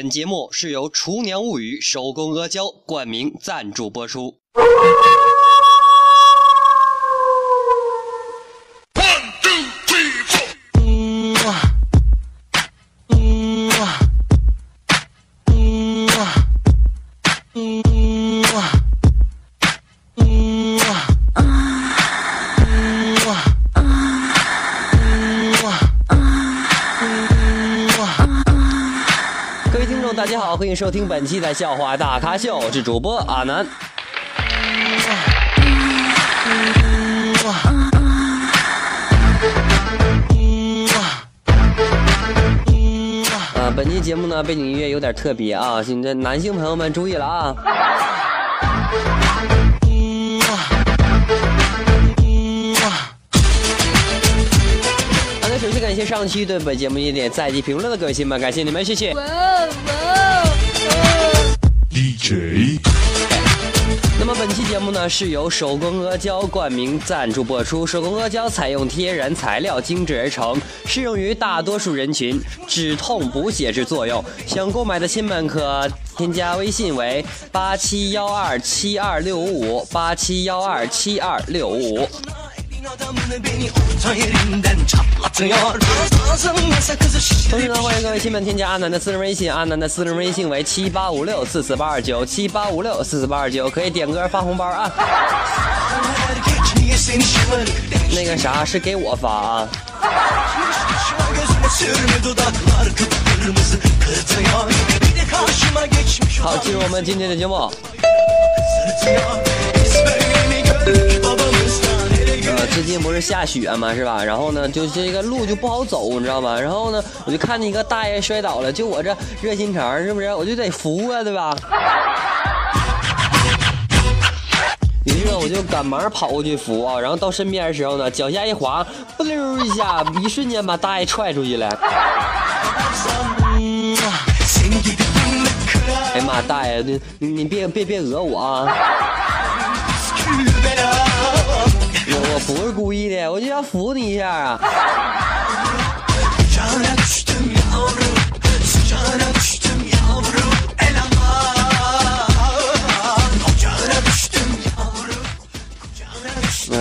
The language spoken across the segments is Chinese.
本节目是由厨娘物语手工阿胶冠名赞助播出。大家好，欢迎收听本期的笑话大咖秀，我是主播阿南。啊，本期节目呢，背景音乐有点特别啊，现在男性朋友们注意了啊。谢上期对本节目一点在及评论的各位亲们，感谢你们，谢谢。DJ 那么本期节目呢是由手工阿胶冠名赞助播出。手工阿胶采用天然材料精制而成，适用于大多数人群，止痛补血之作用。想购买的亲们可添加微信为八七幺二七二六五五八七幺二七二六五。adamını 同时呢欢迎各位亲们添加阿南的私人微信阿南的私人微信为七八五六四四八二九七八五六四四八二九可以点歌发红包啊。那个啥是给我发啊。好进入我们今天的节目。最近不是下雪嘛，是吧？然后呢，就这个路就不好走，你知道吗？然后呢，我就看见一个大爷摔倒了，就我这热心肠，是不是？我就得扶啊，对吧？于是，我就赶忙跑过去扶啊，然后到身边的时候呢，脚下一滑，不溜一下，一瞬间把大爷踹出去了。哎呀妈，大爷，你你别别别讹我啊！我就想扶你一下啊。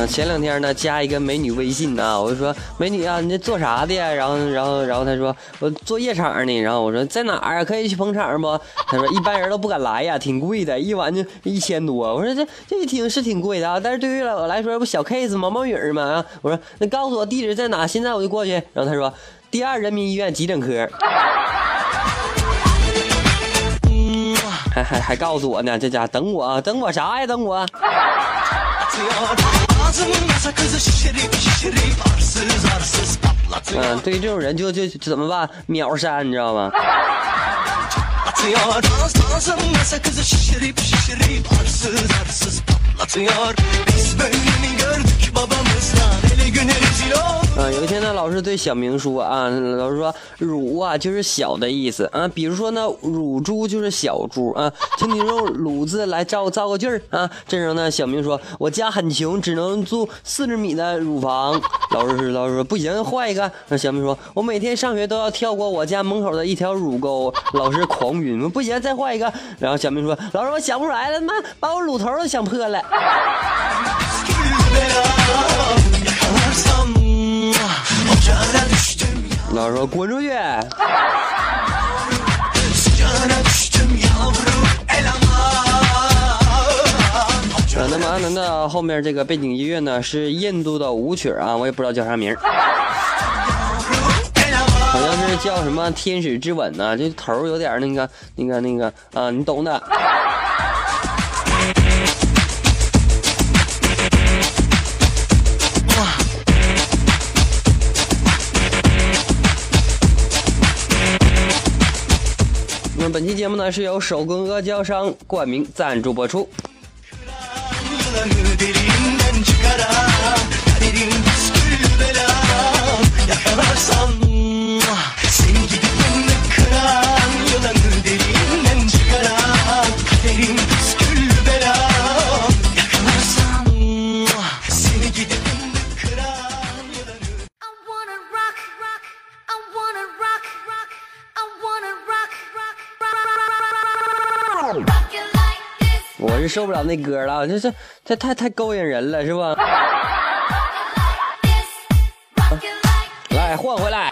前两天呢，加一个美女微信呢，我就说美女啊，你这做啥的呀？然后，然后，然后她说我做夜场呢。然后我说在哪儿？可以去捧场不？她说一般人都不敢来呀，挺贵的，一晚就一千多。我说这这一听是挺贵的啊，但是对于我来说不小 case 毛毛雨儿嘛啊。我说那告诉我地址在哪，现在我就过去。然后她说第二人民医院急诊科。还还还告诉我呢，这家等我，等我啥呀？等我。嗯，对于这种人就就就怎么办？秒删，你知道吗？有一天呢，老师对小明说啊，老师说乳啊就是小的意思啊，比如说呢，乳猪就是小猪啊，请你用乳字来造造个句儿啊。这时候呢，小明说，我家很穷，只能住四十米的乳房。老师是老师说不行，换一个。那小明说，我每天上学都要跳过我家门口的一条乳沟。老师狂晕，不行，再换一个。然后小明说，老师我想不出来了，妈把我乳头都想破了。老说滚出去。那么阿南的后面这个背景音乐呢是印度的舞曲啊，我也不知道叫啥名儿，好像是叫什么天使之吻呢、这头有点那个那个那个啊，你懂的。本期节目呢是由手工阿胶商冠名赞助播出。受不了那歌了，这这这太太勾引人了，是吧？来换回来。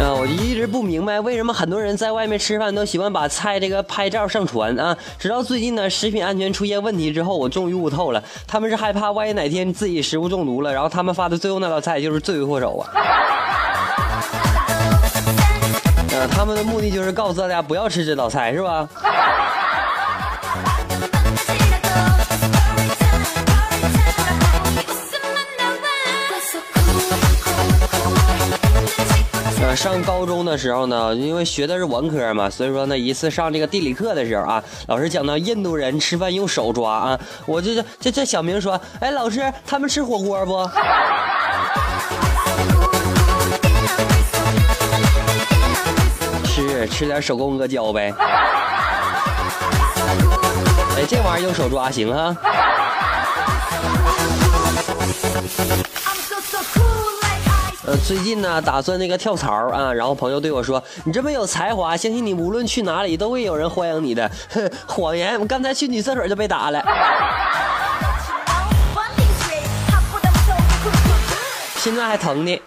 啊，我一直不明白为什么很多人在外面吃饭都喜欢把菜这个拍照上传啊。直到最近呢，食品安全出现问题之后，我终于悟透了，他们是害怕万一哪天自己食物中毒了，然后他们发的最后那道菜就是罪魁祸首啊。他们的目的就是告诉大家不要吃这道菜，是吧？上高中的时候呢，因为学的是文科嘛，所以说呢，一次上这个地理课的时候啊，老师讲到印度人吃饭用手抓啊，我就这这这小明说，哎，老师他们吃火锅不？吃点手工阿胶呗。哎，这玩意儿用手抓行啊。呃，最近呢，打算那个跳槽啊，然后朋友对我说：“你这么有才华，相信你无论去哪里都会有人欢迎你的。”哼，谎言，我刚才去女厕所就被打了，现在还疼呢。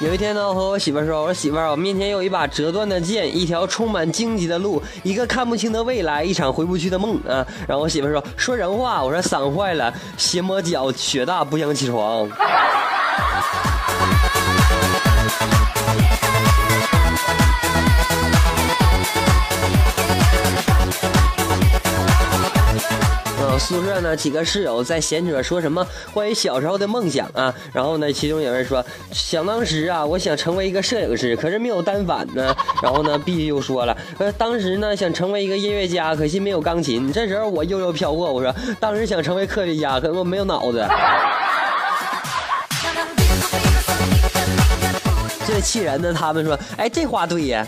有一天呢，我和我媳妇说：“我说媳妇儿，我面前有一把折断的剑，一条充满荆棘的路，一个看不清的未来，一场回不去的梦啊！”然后我媳妇说：“说人话。”我说：“伞坏了，鞋磨脚，雪大不想起床。”宿舍呢，几个室友在闲扯，说什么关于小时候的梦想啊。然后呢，其中有人说，想当时啊，我想成为一个摄影师，可是没有单反呢。然后呢，B 又说了，呃，当时呢想成为一个音乐家，可惜没有钢琴。这时候我悠悠飘过，我说，当时想成为科学家，可我没有脑子。最气人的，他们说，哎，这话对呀。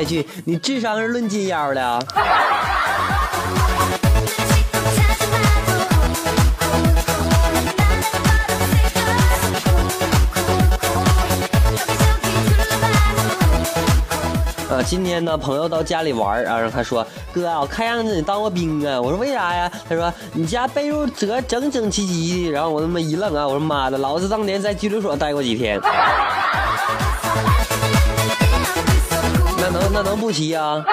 一句：“你智商是论斤腰的。”啊，今天呢，朋友到家里玩啊，然后他说：“哥啊，我看样子你当过兵啊。”我说：“为啥呀？”他说：“你家被褥折整整齐齐的。”然后我他妈一愣啊，我说：“妈的，老子当年在拘留所待过几天。”那能那能不齐啊？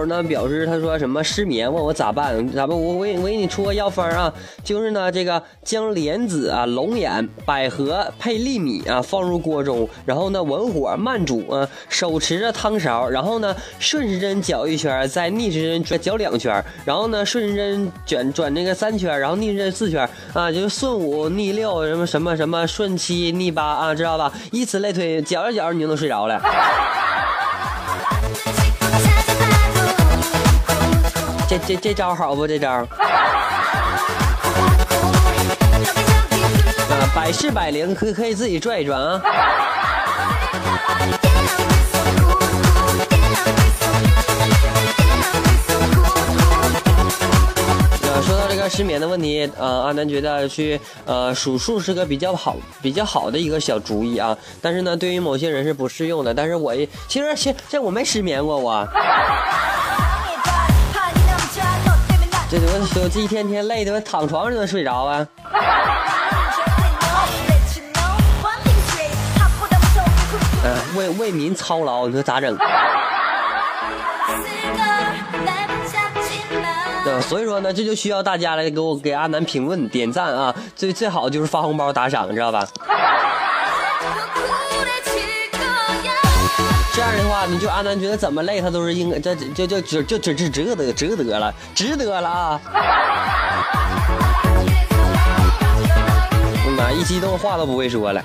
呃，有有网友呢表示，他说什么失眠，问我咋办？咱们我我我给你出个药方啊，就是呢这个将莲子啊、龙眼、百合配粒米啊放入锅中，然后呢文火慢煮啊，手持着汤勺，然后呢顺时针搅一圈，再逆时针转搅两圈，然后呢顺时针卷转那个三圈，然后逆时针四圈啊，就是顺五逆六什么什么什么顺七逆八啊，知道吧？以此类推，搅着搅着你就能睡着了。这这这招好不？这招，啊，百试百灵，可以可以自己转一转啊。说到这个失眠的问题，呃，阿南觉得去呃数数是个比较好、比较好的一个小主意啊。但是呢，对于某些人是不适用的。但是我其实其这我没失眠过，我。这我我这一天天累的，我躺床上就能睡着啊。嗯，为为民操劳，你说咋整？对，所以说呢，这就需要大家来给我给阿南评论点赞啊，最最好就是发红包打赏，知道吧？这样的话，你就阿南觉得怎么累，他都是应该，这这就就就就值值得值得了，值得了啊！哎妈，一激动话都不会说了。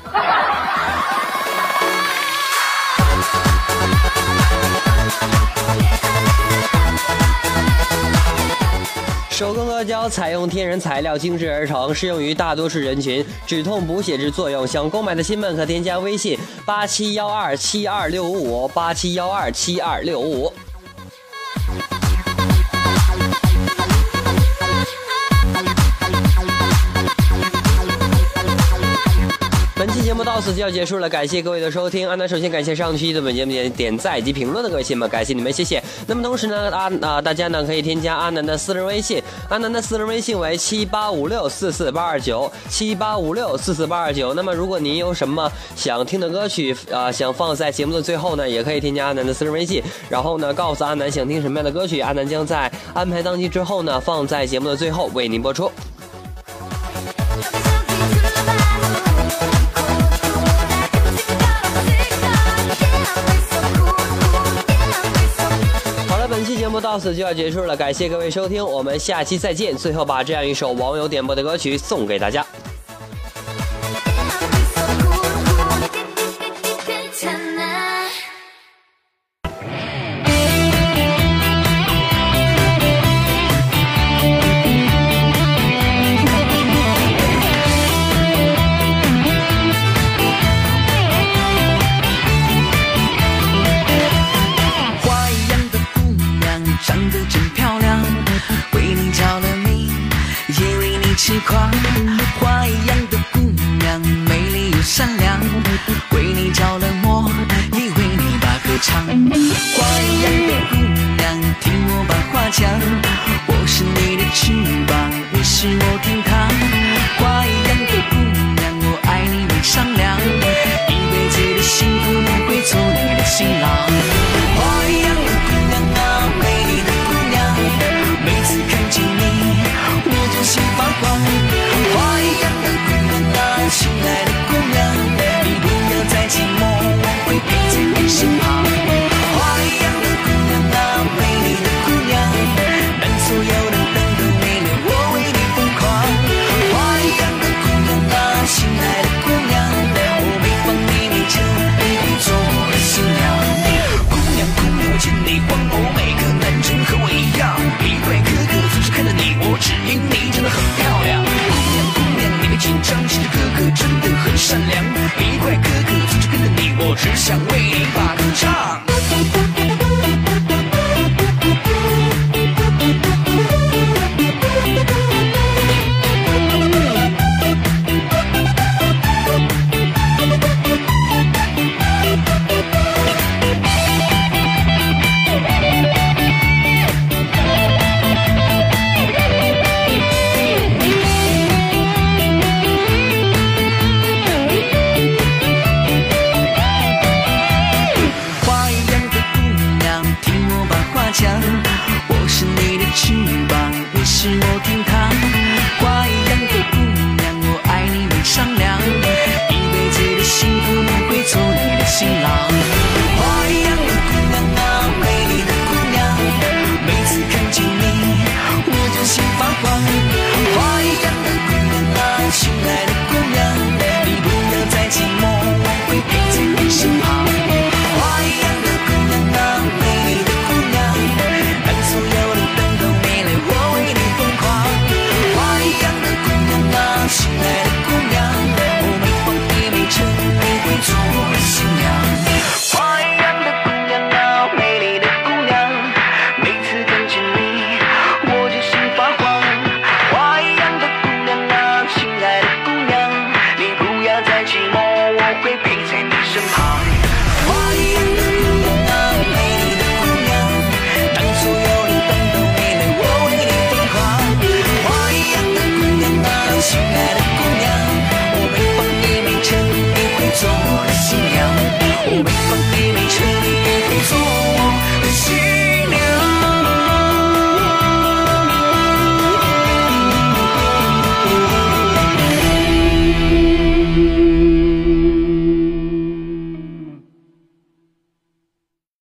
手工阿胶采用天然材料精制而成，适用于大多数人群，止痛补血之作用。想购买的亲们可添加微信八七幺二七二六五五八七幺二七二六五五。目到此就要结束了，感谢各位的收听。安南首先感谢上期的本节目点点赞以及评论的各位亲们，感谢你们，谢谢。那么同时呢，阿啊大家呢可以添加阿南的私人微信，阿南的私人微信为七八五六四四八二九七八五六四四八二九。那么如果您有什么想听的歌曲啊，想放在节目的最后呢，也可以添加阿南的私人微信，然后呢告诉阿南想听什么样的歌曲，阿南将在安排当期之后呢放在节目的最后为您播出。到此就要结束了，感谢各位收听，我们下期再见。最后把这样一首网友点播的歌曲送给大家。